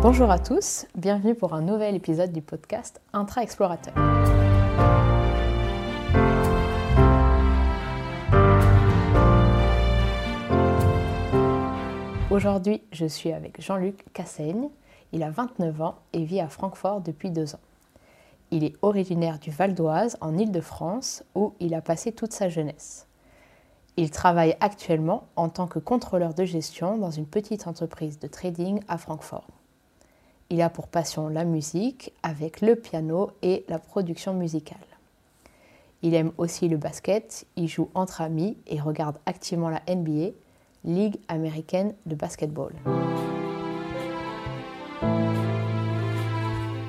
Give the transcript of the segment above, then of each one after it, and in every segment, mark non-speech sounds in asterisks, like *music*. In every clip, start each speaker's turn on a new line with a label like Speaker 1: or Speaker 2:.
Speaker 1: Bonjour à tous, bienvenue pour un nouvel épisode du podcast Intra Explorateur. Aujourd'hui, je suis avec Jean-Luc Cassaigne. Il a 29 ans et vit à Francfort depuis deux ans. Il est originaire du Val d'Oise, en Île-de-France, où il a passé toute sa jeunesse. Il travaille actuellement en tant que contrôleur de gestion dans une petite entreprise de trading à Francfort. Il a pour passion la musique avec le piano et la production musicale. Il aime aussi le basket, il joue entre amis et regarde activement la NBA, Ligue américaine de basketball.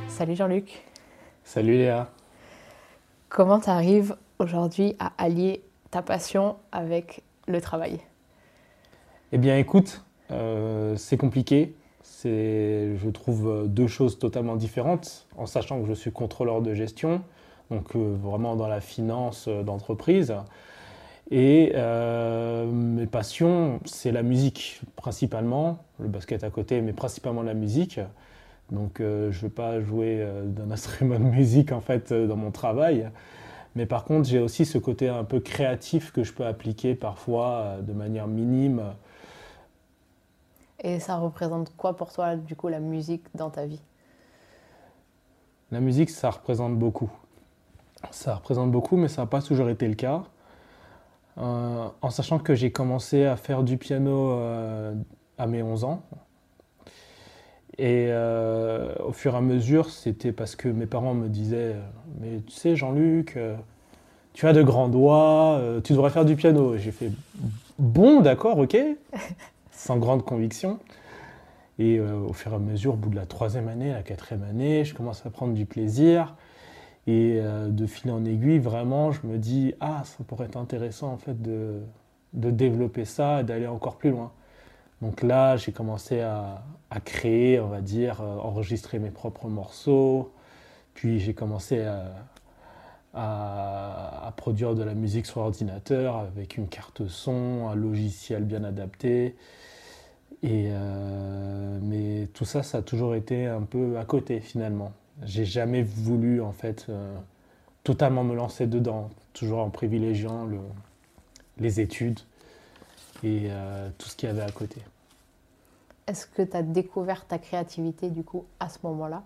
Speaker 1: Salut Jean-Luc.
Speaker 2: Salut Léa.
Speaker 1: Comment tu arrives aujourd'hui à allier ta passion avec le travail?
Speaker 2: Eh bien écoute, euh, c'est compliqué. Je trouve, deux choses totalement différentes, en sachant que je suis contrôleur de gestion, donc euh, vraiment dans la finance euh, d'entreprise. Et mes passions, c'est la musique principalement, le basket à côté, mais principalement la musique. Donc je ne veux pas jouer d'un *laughs* instrument de musique en fait dans mon travail. Mais par contre, j'ai aussi ce côté un peu créatif que je peux appliquer parfois de manière minime
Speaker 1: et ça représente quoi pour toi, du coup, la musique dans ta vie?
Speaker 2: La musique, ça représente beaucoup. Ça représente beaucoup, mais ça n'a pas toujours été le cas. Euh, en sachant que j'ai commencé à faire du piano euh, à mes 11 ans. Et euh, au fur et à mesure, c'était parce que mes parents me disaient Mais tu sais, Jean-Luc, tu as de grands doigts, tu devrais faire du piano. J'ai fait Bon, d'accord, ok. *laughs* sans grande conviction. Et euh, au fur et à mesure, au bout de la troisième année, la quatrième année, je commence à prendre du plaisir. Et euh, de fil en aiguille, vraiment, je me dis, ah, ça pourrait être intéressant en fait de, de développer ça et d'aller encore plus loin. Donc là, j'ai commencé à, à, créer, on va dire, euh, enregistrer mes propres morceaux. Puis j'ai commencé à, à, produire de la musique sur ordinateur avec une carte son, un logiciel bien adapté. Et euh, mais tout ça, ça a toujours été un peu à côté finalement. J'ai jamais voulu en fait euh, totalement me lancer dedans, toujours en privilégiant le, les études et euh, tout ce qu'il y avait à côté.
Speaker 1: Est-ce que tu as découvert ta créativité du coup à ce moment-là?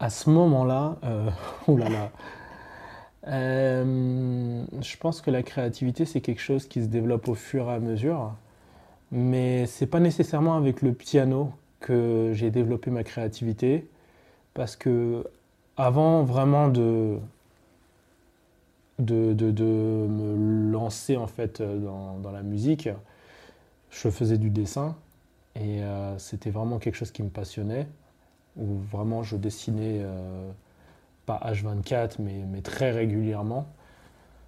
Speaker 2: À ce moment-là, *laughs* oh là là. Euh, je pense que la créativité, c'est quelque chose qui se développe au fur et à mesure. Mais c'est pas nécessairement avec le piano que j'ai développé ma créativité. Parce que avant vraiment de, de, de, de me lancer en fait dans, dans, la musique, je faisais du dessin. Et euh, c'était vraiment quelque chose qui me passionnait. Où vraiment je dessinais. Euh, pas H24, mais, très régulièrement.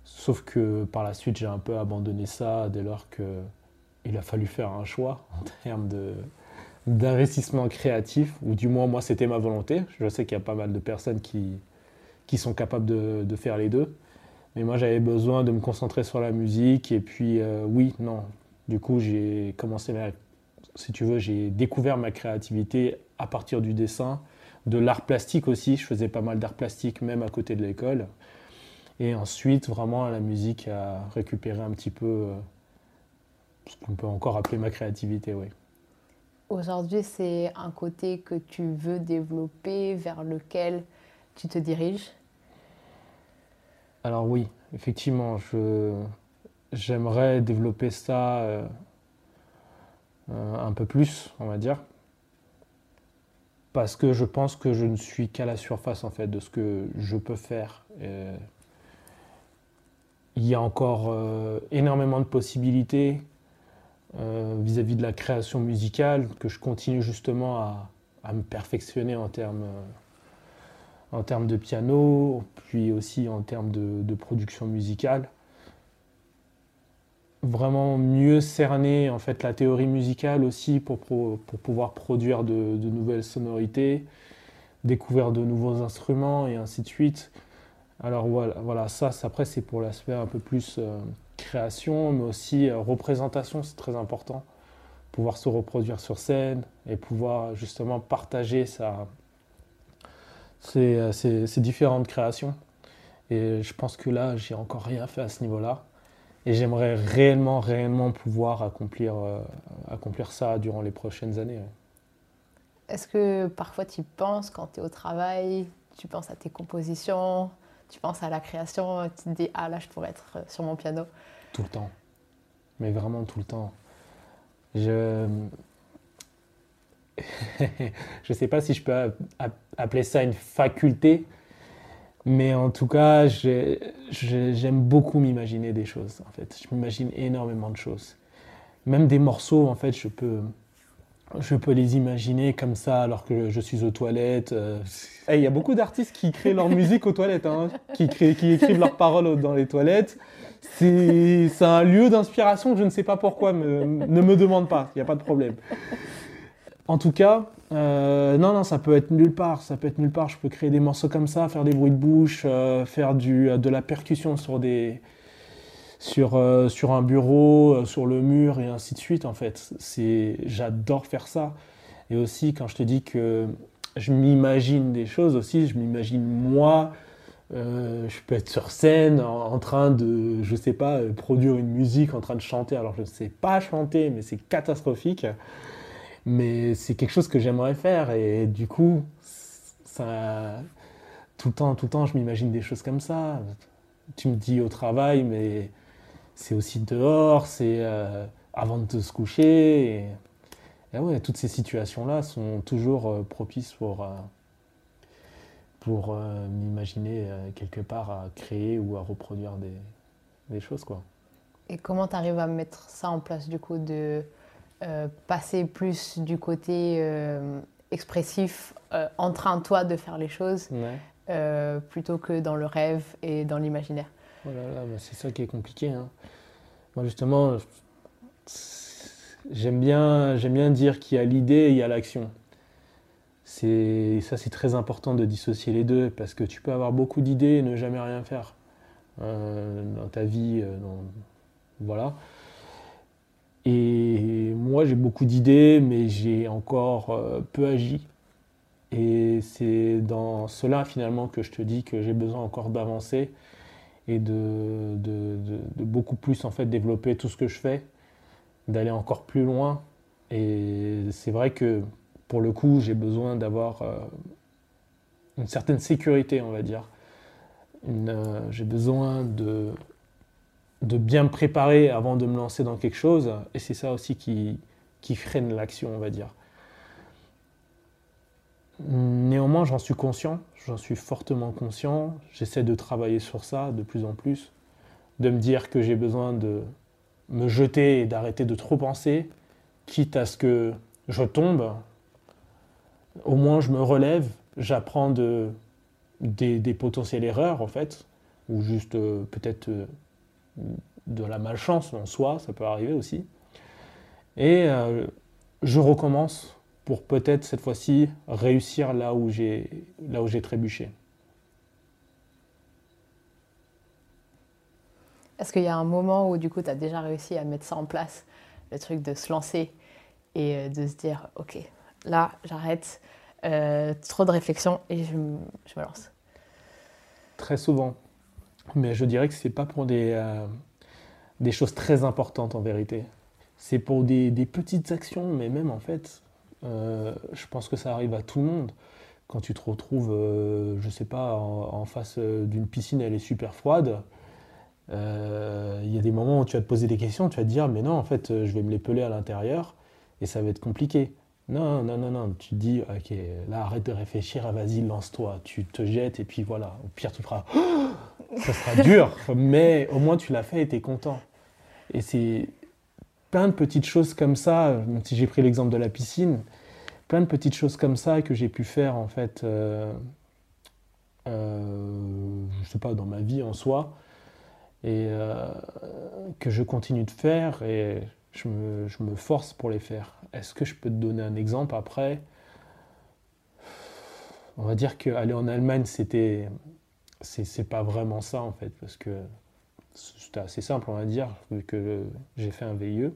Speaker 2: Sauf que par la suite, j'ai un peu abandonné ça dès lors qu'il a fallu faire un choix *laughs* en termes d'investissement créatif, ou du moins moi c'était ma volonté. Je sais qu'il y a pas mal de personnes qui, sont capables de, faire les deux. Mais moi j'avais besoin de me concentrer sur la musique et puis euh, oui, non. Du coup j'ai commencé, si tu veux, j'ai découvert ma créativité à partir du dessin de l'art plastique aussi. Je faisais pas mal d'art plastique même à côté de l'école. Et ensuite, vraiment, la musique a récupéré un petit peu euh, ce qu'on peut encore appeler ma créativité, oui.
Speaker 1: Aujourd'hui, c'est un côté que tu veux développer, vers lequel tu te diriges?
Speaker 2: Alors oui, effectivement, je, j'aimerais développer ça euh, un peu plus, on va dire parce que je pense que je ne suis qu'à la surface en fait de ce que je peux faire. il y a encore euh, énormément de possibilités euh, vis-à-vis de la création musicale que je continue justement à, me perfectionner en termes, en termes de piano, puis aussi en termes de production musicale vraiment mieux cerner en fait la théorie musicale aussi pour, pour, pouvoir produire de, nouvelles sonorités, découvrir de nouveaux instruments et ainsi de suite. Alors voilà, voilà ça, après c'est pour l'aspect un peu plus euh, création, mais aussi euh, représentation, c'est très important. pouvoir se reproduire sur scène et pouvoir justement partager sa, ces, différentes créations. Et je pense que là, j'ai encore rien fait à ce niveau-là. Et j'aimerais réellement, réellement pouvoir accomplir, euh, accomplir ça durant les prochaines années.
Speaker 1: Est-ce que parfois tu penses quand tu es au travail, tu penses à tes compositions, tu penses à la création, tu te dis ah là je pourrais être sur mon piano
Speaker 2: Tout le temps. Mais vraiment tout le temps. Je *laughs* je sais pas si je peux appeler ça une faculté, mais en tout cas, j'aime beaucoup m'imaginer des choses. En fait, je m'imagine énormément de choses. Même des morceaux, en fait, je peux, les imaginer comme ça alors que je suis aux toilettes. Euh. Il y a beaucoup d'artistes qui créent leur musique aux toilettes, hein, qui écrivent leurs paroles dans les toilettes. C'est un lieu d'inspiration, je ne sais pas pourquoi, ne me demande pas, il n'y a pas de problème. En tout cas, euh, non, non, ça peut être nulle part. Ça peut être nulle part. Je peux créer des morceaux comme ça, faire des bruits de bouche, euh, faire du, de la percussion sur, des, sur, euh, sur un bureau, sur le mur et ainsi de suite. En fait, j'adore faire ça. Et aussi, quand je te dis que je m'imagine des choses aussi, je m'imagine moi. je peux être sur scène en, train de, je sais pas, produire une musique, en train de chanter. Alors je ne sais pas chanter, mais c'est catastrophique. Mais c'est quelque chose que j'aimerais faire et du coup, ça, tout le temps, tout le temps, je m'imagine des choses comme ça. Tu me dis au travail, mais c'est aussi dehors, c'est euh, avant de se coucher. Et, ouais, toutes ces situations-là sont toujours euh, propices pour, euh, pour m'imaginer quelque part à créer ou à reproduire des, des choses. Quoi.
Speaker 1: Et comment tu arrives à mettre ça en place du coup de euh, passer plus du côté euh, expressif, euh, en train toi de faire les choses, plutôt que dans le rêve et dans l'imaginaire.
Speaker 2: Oh c'est ça qui est compliqué. Hein. Moi justement, j'aime bien, j'aime bien dire qu'il y a l'idée et il y a l'action. C'est ça, c'est très important de dissocier les deux parce que tu peux avoir beaucoup d'idées et ne jamais rien faire dans ta vie. voilà. Et moi, j'ai beaucoup d'idées, mais j'ai encore euh, peu agi. Et c'est dans cela, finalement, que je te dis que j'ai besoin encore d'avancer et de, beaucoup plus, en fait, développer tout ce que je fais, d'aller encore plus loin. Et c'est vrai que, pour le coup, j'ai besoin d'avoir euh, une certaine sécurité, on va dire. Euh, j'ai besoin de de bien me préparer avant de me lancer dans quelque chose. Et c'est ça aussi qui, freine l'action, on va dire. Néanmoins, j'en suis conscient, j'en suis fortement conscient. J'essaie de travailler sur ça de plus en plus, de me dire que j'ai besoin de me jeter et d'arrêter de trop penser, quitte à ce que je tombe. Au moins, je me relève, j'apprends de, des, potentielles erreurs, en fait, ou juste euh, peut-être euh, de la malchance en soi, ça peut arriver aussi. Et euh, je recommence pour peut-être cette fois-ci réussir là où j'ai là où j'ai trébuché.
Speaker 1: Est-ce qu'il y a un moment où du coup tu as déjà réussi à mettre ça en place, le truc de se lancer et euh, de se dire ok, là j'arrête, euh, trop de réflexion et je, je me lance?
Speaker 2: Très souvent. Mais je dirais que ce n'est pas pour des, euh, des choses très importantes en vérité. C'est pour des, des, petites actions, mais même en fait, euh, je pense que ça arrive à tout le monde. Quand tu te retrouves, euh, je sais pas, en, face d'une piscine, elle est super froide. Il y a des moments où tu vas te poser des questions, tu vas te dire, mais non, en fait, je vais me les peler à l'intérieur et ça va être compliqué. Non, non, non, non. Tu te dis, ok, là, arrête de réfléchir, vas-y, lance-toi. Tu te jettes et puis voilà. Au pire, tu feras, ça sera dur, mais au moins tu l'as fait et tu es content. Et c'est plein de petites choses comme ça, même si j'ai pris l'exemple de la piscine, plein de petites choses comme ça que j'ai pu faire en fait, euh, euh, je sais pas, dans ma vie en soi, et euh, que je continue de faire et je me, je me force pour les faire. Est-ce que je peux te donner un exemple après? On va dire qu'aller en Allemagne, c'était. C'est pas vraiment ça en fait, parce que c'était assez simple, on va dire, vu que j'ai fait un VIE.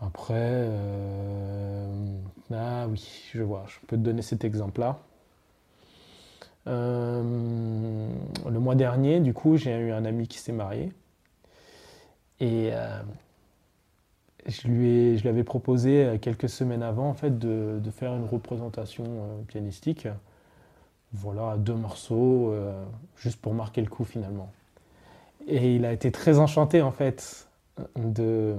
Speaker 2: Après, euh, ah oui, je vois, je peux te donner cet exemple-là. Euh, le mois dernier, du coup, j'ai eu un ami qui s'est marié. Et euh, je, lui avais proposé quelques semaines avant en fait, de, de faire une représentation pianistique. Voilà, deux morceaux, juste pour marquer le coup finalement. Et il a été très enchanté en fait de,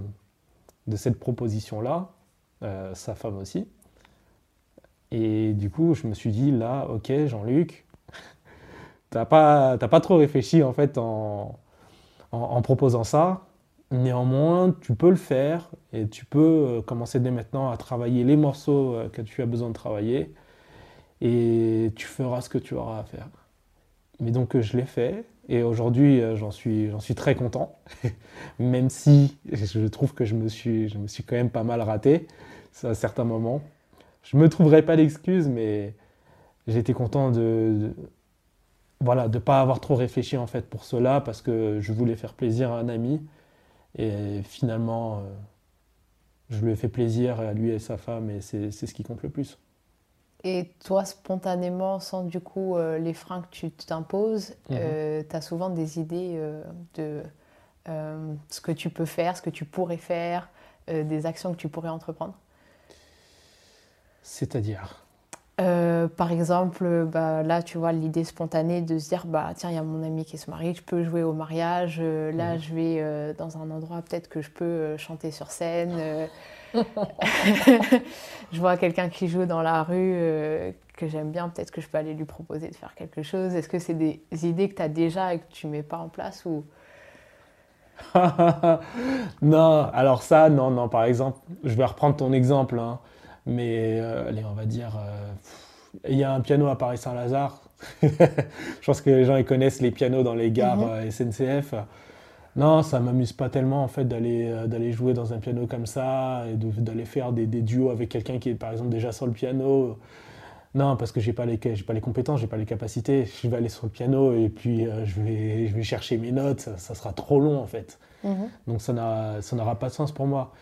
Speaker 2: cette proposition-là, euh, sa femme aussi. Et du coup, je me suis dit, là, ok, Jean-Luc, *laughs* t'as pas, pas trop réfléchi en fait en, proposant ça. Néanmoins, tu peux le faire et tu peux euh, commencer dès maintenant à travailler les morceaux euh, que tu as besoin de travailler et tu feras ce que tu auras à faire. Mais donc, je l'ai fait et aujourd'hui, euh, j'en suis, très content, *laughs* même si je trouve que je me, suis, quand même pas mal raté à certains moments. Je ne me trouverai pas d'excuses, mais j'étais content de, voilà, de pas avoir trop réfléchi en fait pour cela, parce que je voulais faire plaisir à un ami. Et finalement, euh, je lui ai fait plaisir à lui et à sa femme, et c'est ce qui compte le plus.
Speaker 1: Et toi, spontanément, sans du coup euh, les freins que tu t'imposes, mhm. euh, tu as souvent des idées euh, de ce que tu peux faire, ce que tu pourrais faire, des actions que tu pourrais entreprendre?
Speaker 2: C'est-à-dire?
Speaker 1: Par exemple, bah, là, tu vois, l'idée spontanée de se dire, bah, tiens, il y a mon ami qui se marie, je peux jouer au mariage, là, mhm. je vais dans un endroit, peut-être que je peux chanter sur scène. *laughs* je vois quelqu'un qui joue dans la rue euh, que j'aime bien, peut-être que je peux aller lui proposer de faire quelque chose. Est-ce que c'est des idées que tu as déjà et que tu mets pas en place ou? *laughs*
Speaker 2: Non, alors ça, non, non, par exemple, je vais reprendre ton exemple, hein, mais euh, allez, on va dire, euh, il y a un piano à Paris-Saint-Lazare. *laughs* je pense que les gens ils connaissent les pianos dans les gares mhm. SNCF. Non, ça m'amuse pas tellement en fait d'aller euh, d'aller jouer dans un piano comme ça et d'aller faire des, des, duos avec quelqu'un qui est par exemple déjà sur le piano. Non, parce que j'ai pas les j'ai pas les compétences, j'ai pas les capacités. Je vais aller sur le piano et puis euh, je vais je vais chercher mes notes. Ça, sera trop long en fait. Mhm. Donc ça n'aura pas de sens pour moi.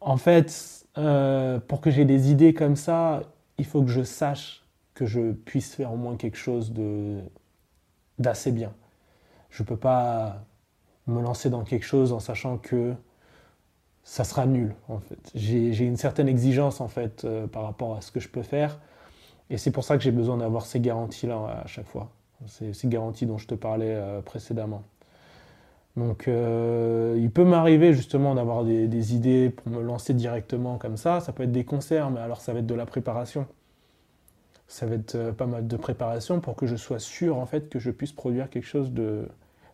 Speaker 2: En fait, euh, pour que j'ai des idées comme ça, il faut que je sache que je puisse faire au moins quelque chose de d'assez bien. Je peux pas me lancer dans quelque chose en sachant que ça sera nul en fait. J'ai une certaine exigence en fait euh, par rapport à ce que je peux faire et c'est pour ça que j'ai besoin d'avoir ces garanties là à chaque fois. Ces, garanties dont je te parlais euh, précédemment. Donc euh, il peut m'arriver justement d'avoir des, des, idées pour me lancer directement comme ça. Ça peut être des concerts, mais alors ça va être de la préparation. Ça va être pas mal de préparation pour que je sois sûr en fait que je puisse produire quelque chose de,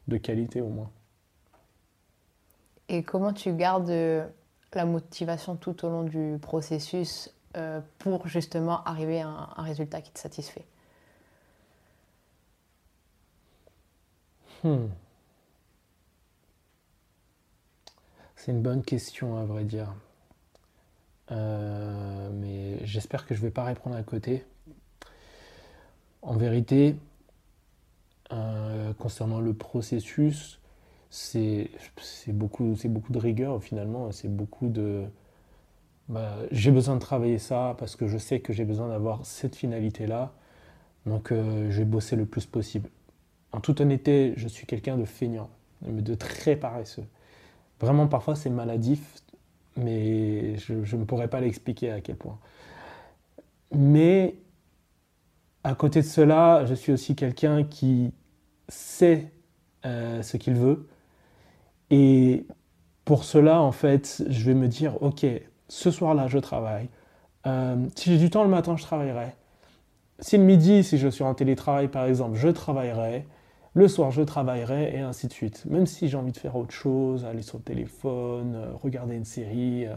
Speaker 2: de qualité au moins.
Speaker 1: Et comment tu gardes euh, la motivation tout au long du processus euh, pour justement arriver à un, résultat qui te satisfait?
Speaker 2: Hmm. C'est une bonne question à vrai dire. Euh, mais j'espère que je ne vais pas répondre à côté. En vérité, concernant le processus, c'est beaucoup, beaucoup de rigueur finalement, c'est beaucoup de... Bah, j'ai besoin de travailler ça parce que je sais que j'ai besoin d'avoir cette finalité-là, donc euh, je vais bosser le plus possible. En toute honnêteté, je suis quelqu'un de feignant, de très paresseux. Vraiment, parfois c'est maladif, mais je ne pourrais pas l'expliquer à quel point. Mais à côté de cela, je suis aussi quelqu'un qui sait euh, ce qu'il veut, et pour cela, en fait, je vais me dire, ok, ce soir-là, je travaille. Euh, si j'ai du temps le matin, je travaillerai. Si le midi, si je suis en télétravail, par exemple, je travaillerai. Le soir, je travaillerai, et ainsi de suite. Même si j'ai envie de faire autre chose, aller sur le téléphone, euh, regarder une série, euh,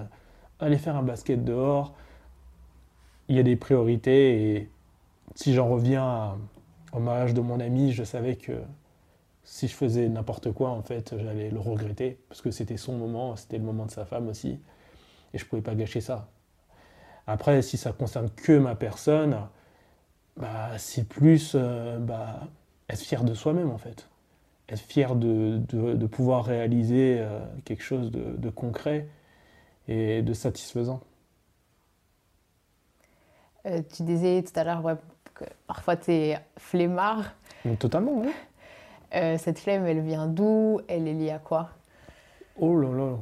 Speaker 2: aller faire un basket dehors, il y a des priorités. Et si j'en reviens au mariage de mon ami, je savais que si je faisais n'importe quoi, en fait, j'allais le regretter, parce que c'était son moment, c'était le moment de sa femme aussi, et je ne pouvais pas gâcher ça. Après, si ça concerne que ma personne, bah, c'est plus euh, bah, être fier de soi-même, en fait. Être fier de, de, pouvoir réaliser euh, quelque chose de, concret, et de satisfaisant.
Speaker 1: Euh, tu disais tout à l'heure que parfois tu es flemmard.
Speaker 2: totalement, oui.
Speaker 1: Euh, cette flemme, elle vient d'où? Elle est liée à quoi?
Speaker 2: Oh là là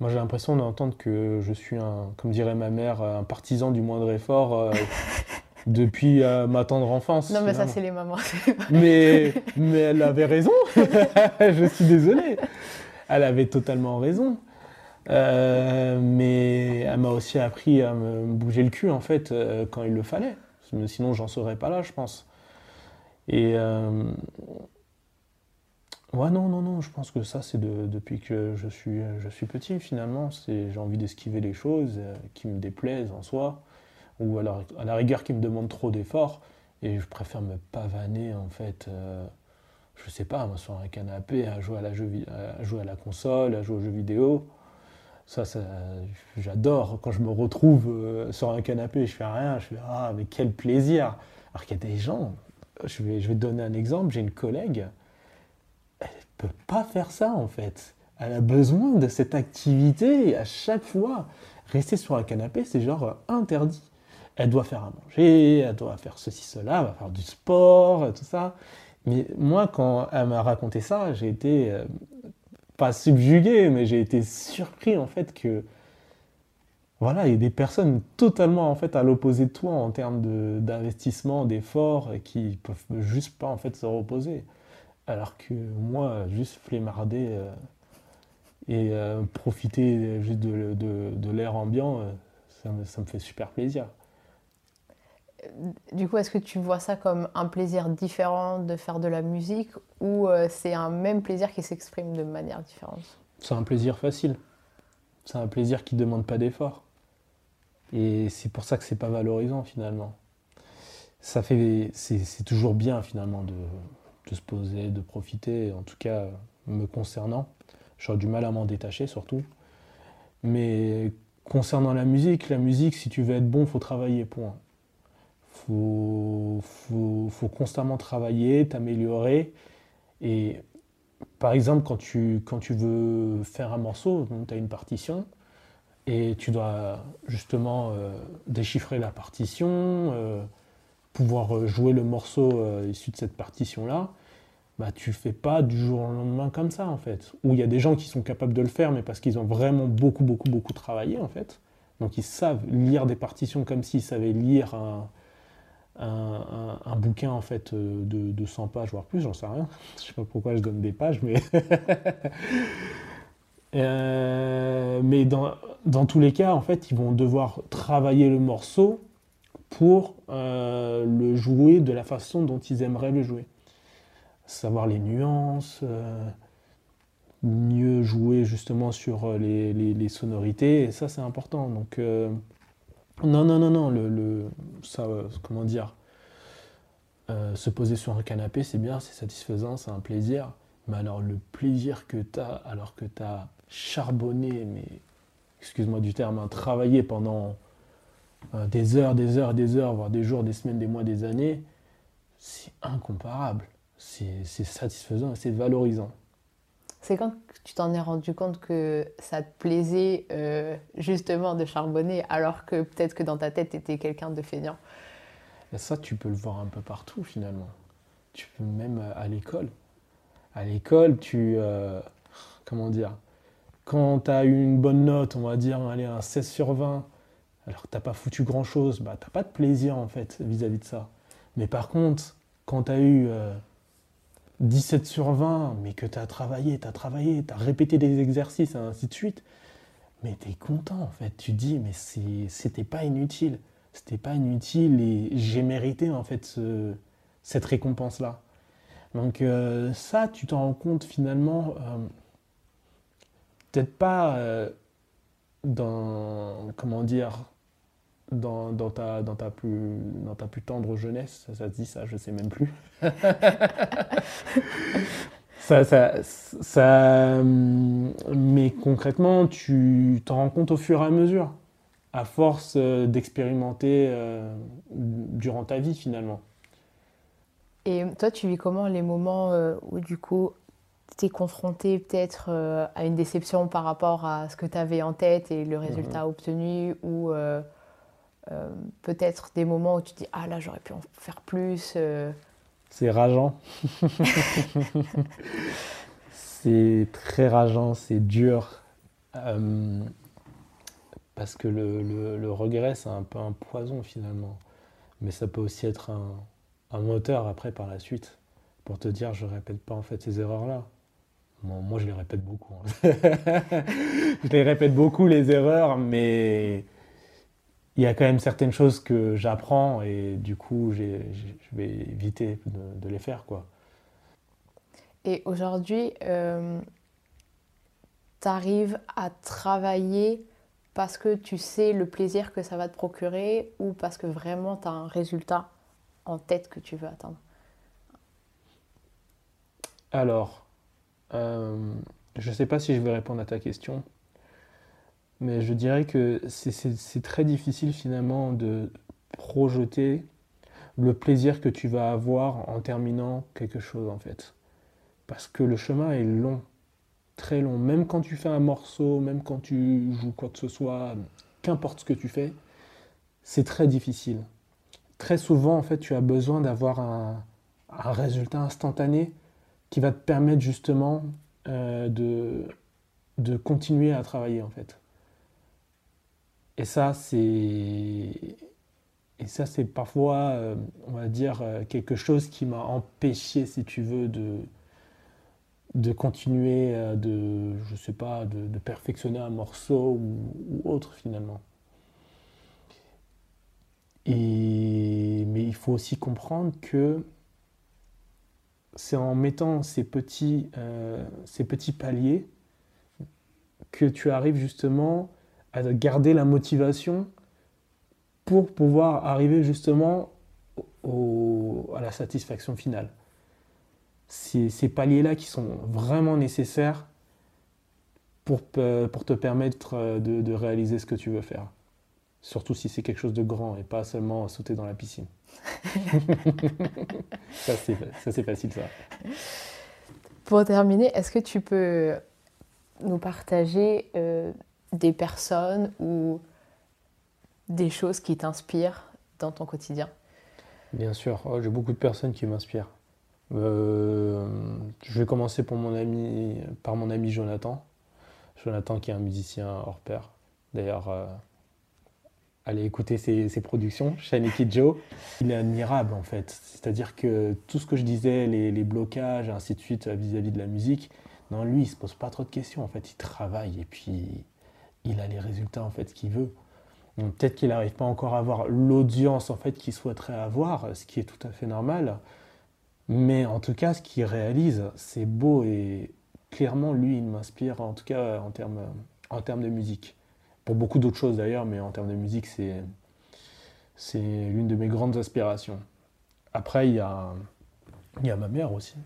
Speaker 2: Moi j'ai l'impression d'entendre que je suis un, comme dirait ma mère, un partisan du moindre effort euh, *laughs* depuis ma tendre enfance.
Speaker 1: Non mais ça c'est les mamans. *laughs*
Speaker 2: mais, mais elle avait raison *laughs* Je suis désolé Elle avait totalement raison. Euh, mais elle m'a aussi appris à me bouger le cul en fait euh, quand il le fallait. Sinon, j'en serais pas là, je pense. Et euh, ouais, non, non, non, je pense que ça, c'est depuis que je suis, je suis petit finalement. C'est j'ai envie d'esquiver les choses qui me déplaisent en soi, ou alors à la rigueur qui me demandent trop d'efforts. Et je préfère me pavaner en fait je sais pas, sur un canapé, à jouer à, la jeu, à jouer à la console, à jouer aux jeux vidéo, ça, j'adore. Quand je me retrouve euh, sur un canapé et je fais rien, je fais Ah, mais quel plaisir Alors qu'il y a des gens, je vais, je vais donner un exemple, j'ai une collègue, peut pas faire ça en fait. Elle a besoin de cette activité à chaque fois, rester sur un canapé, c'est genre interdit. Elle doit faire à manger, elle doit faire ceci, cela, elle va faire du sport, tout ça. Mais moi, quand elle m'a raconté ça, j'ai été euh, pas subjugué, mais j'ai été surpris en fait que voilà, il y a des personnes totalement en fait à l'opposé de toi en termes d'investissement, d'efforts, qui peuvent juste pas en fait se reposer. Alors que moi, juste flémarder euh, et euh, profiter juste de, de, l'air ambiant, euh, ça me, ça me fait super plaisir.
Speaker 1: Du coup, est-ce que tu vois ça comme un plaisir différent de faire de la musique ou c'est un même plaisir qui s'exprime de manière différente?
Speaker 2: C'est un plaisir facile. C'est un plaisir qui ne demande pas d'effort. Et c'est pour ça que c'est pas valorisant finalement. Ça fait, c'est toujours bien finalement de, de, se poser, de profiter. En tout cas, me concernant, j'aurais du mal à m'en détacher surtout. Mais concernant la musique, la musique, si tu veux être bon, faut travailler. Point faut, faut, faut constamment travailler, t'améliorer. Et par exemple, quand tu, quand tu veux faire un morceau, tu as une partition, et tu dois justement euh, déchiffrer la partition, euh, pouvoir jouer le morceau euh, issu de cette partition-là, bah, tu fais pas du jour au lendemain comme ça, en fait. Ou il y a des gens qui sont capables de le faire, mais parce qu'ils ont vraiment beaucoup, beaucoup, beaucoup travaillé, en fait. Donc ils savent lire des partitions comme s'ils savaient lire un, un, bouquin en fait euh, de, de, 100 pages, voire plus, j'en sais rien. *laughs* Je sais pas pourquoi je donne des pages, mais. *laughs* Euh, mais dans, dans, tous les cas, en fait, ils vont devoir travailler le morceau pour euh, le jouer de la façon dont ils aimeraient le jouer. Savoir les nuances, mieux jouer justement sur les, les, les, sonorités, ça c'est important. Donc non, non, non, non, le, euh, comment dire, euh, se poser sur un canapé, c'est bien, c'est satisfaisant, c'est un plaisir. Mais alors, le plaisir que tu as, alors que tu as charbonné, mais, excuse-moi du terme, hein, travaillé pendant euh, des heures, des heures, des heures, voire des jours, des semaines, des mois, des années, c'est incomparable. C'est satisfaisant et c'est valorisant.
Speaker 1: C'est quand tu t'en es rendu compte que ça te plaisait euh, justement de charbonner alors que peut-être que dans ta tête tu étais quelqu'un de feignant?
Speaker 2: Et Ça, tu peux le voir un peu partout finalement. Tu peux même euh, à l'école. À l'école, tu. Euh, comment dire? Quand tu as eu une bonne note, on va dire, allez, un 16 sur 20, alors que tu n'as pas foutu grand chose, bah, tu n'as pas de plaisir en fait vis-à-vis de ça. Mais par contre, quand tu as eu. 17 sur 20, mais que tu as travaillé, tu as travaillé, tu as répété des exercices, et ainsi de suite, mais tu es content en fait. Tu dis, mais c'était pas inutile. C'était pas inutile et j'ai mérité en fait cette récompense-là. Donc euh, ça, tu t'en rends compte finalement, euh, peut-être pas euh, dans, comment dire, dans, dans, ta, dans, ta plus, dans ta plus tendre jeunesse, ça, se dit ça, je sais même plus. *laughs* ça, ça, ça, mais concrètement, tu t'en rends compte au fur et à mesure, à force euh, d'expérimenter euh, durant ta vie finalement.
Speaker 1: Et toi, tu vis comment les moments euh, où du coup t'es confronté peut-être euh, à une déception par rapport à ce que tu avais en tête et le résultat
Speaker 2: Mhm.
Speaker 1: obtenu ou euh, euh, peut-être des moments où tu dis ah là j'aurais pu en faire plus euh,
Speaker 2: C'est rageant. c'est très rageant, c'est dur. Euh, parce que le, le- regret, c'est un peu un poison finalement. Mais ça peut aussi être un, un moteur après par la suite pour te dire je répète pas en fait ces erreurs-là. Moi, je les répète beaucoup. hein. *laughs* je les répète beaucoup les erreurs, mais il y a quand même certaines choses que j'apprends et du coup, je vais éviter de, de les faire quoi.
Speaker 1: et aujourd'hui tu arrives à travailler parce que tu sais le plaisir que ça va te procurer ou parce que vraiment tu as un résultat en tête que tu veux atteindre?
Speaker 2: Alors, euh, je ne sais pas si je vais répondre à ta question, mais je dirais que c'est- très difficile finalement de projeter le plaisir que tu vas avoir en terminant quelque chose en fait. Parce que le chemin est long, très long. Même quand tu fais un morceau, même quand tu joues quoi que ce soit, qu'importe ce que tu fais, c'est très difficile. Très souvent en fait tu as besoin d'avoir un, résultat instantané qui va te permettre justement euh, de continuer à travailler en fait. Et ça, c'est et ça, c'est parfois, euh, on va dire, euh, quelque chose qui m'a empêché, si tu veux, de, de continuer, euh, de, je sais pas, de, perfectionner un morceau ou, ou autre finalement. Et, mais il faut aussi comprendre que c'est en mettant ces petits, ces petits paliers que tu arrives justement à garder la motivation pour pouvoir arriver justement au- à la satisfaction finale. Ces paliers-là qui sont vraiment nécessaires pour, pe- pour te permettre euh, de, de réaliser ce que tu veux faire. Surtout si c'est quelque chose de grand et pas seulement sauter dans la piscine. *laughs* ça, c'est ça, c'est facile, ça.
Speaker 1: Pour terminer, est-ce que tu peux nous partager euh, des personnes ou des choses qui t'inspirent dans ton quotidien
Speaker 2: Bien sûr, Oh, j'ai beaucoup de personnes qui m'inspirent. Euh, je vais commencer par mon ami Jonathan. Jonathan qui est un musicien hors pair. D'ailleurs, euh, allez écouter ses, productions, Shaniki Joe. *laughs* Il est admirable en fait. C'est-à-dire que tout ce que je disais, les, les blocages, ainsi de suite vis-à-vis de la musique, non, lui, il se pose pas trop de questions. En fait, il travaille et puis il a les résultats en fait qu'il veut. Peut-être qu'il n'arrive pas encore à avoir l'audience en fait qu'il souhaiterait avoir, ce qui est tout à fait normal. Mais en tout cas, ce qu'il réalise, c'est beau et clairement, lui, il m'inspire en tout cas en termes, de musique. Pour beaucoup d'autres choses d'ailleurs, mais en termes de musique, c'est, l'une de mes grandes aspirations. Après, il y a, ma mère aussi.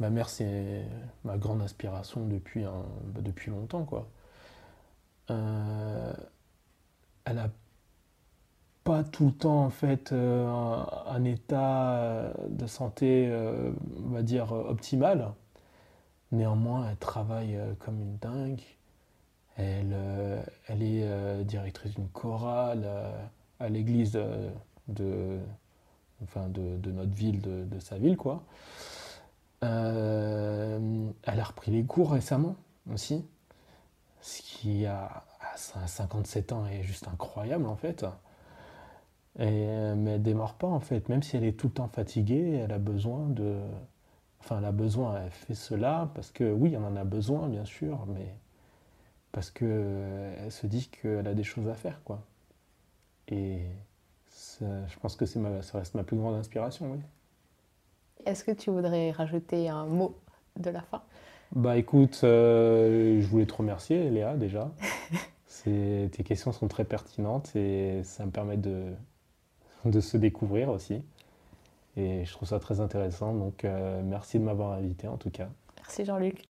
Speaker 2: Ma mère, c'est ma grande inspiration depuis, bah, depuis longtemps, quoi. Euh, elle n'a pas tout le temps fait euh, un, état euh, de santé, on va dire, optimal. Néanmoins, elle travaille comme une dingue. Elle, est directrice d'une chorale à l'église de, enfin de, notre ville, de, sa ville, quoi. Elle a repris les cours récemment aussi, ce qui a à 57 ans est juste incroyable en fait. Et, mais elle démarre pas en fait, même si elle est tout le temps fatiguée, elle a besoin de. Enfin, elle a besoin, elle fait cela parce que oui, elle en a besoin bien sûr, mais parce que elle se dit qu'elle a des choses à faire quoi. Et je pense que c'est ma, ça reste ma plus grande inspiration, oui.
Speaker 1: Est-ce que tu voudrais rajouter un mot de la fin?
Speaker 2: Bah écoute, euh, je voulais te remercier Léa déjà. *laughs* Tes questions sont très pertinentes et ça me permet de, de se découvrir aussi. Et je trouve ça très intéressant, donc euh, merci de m'avoir invité en tout cas.
Speaker 1: Merci Jean-Luc.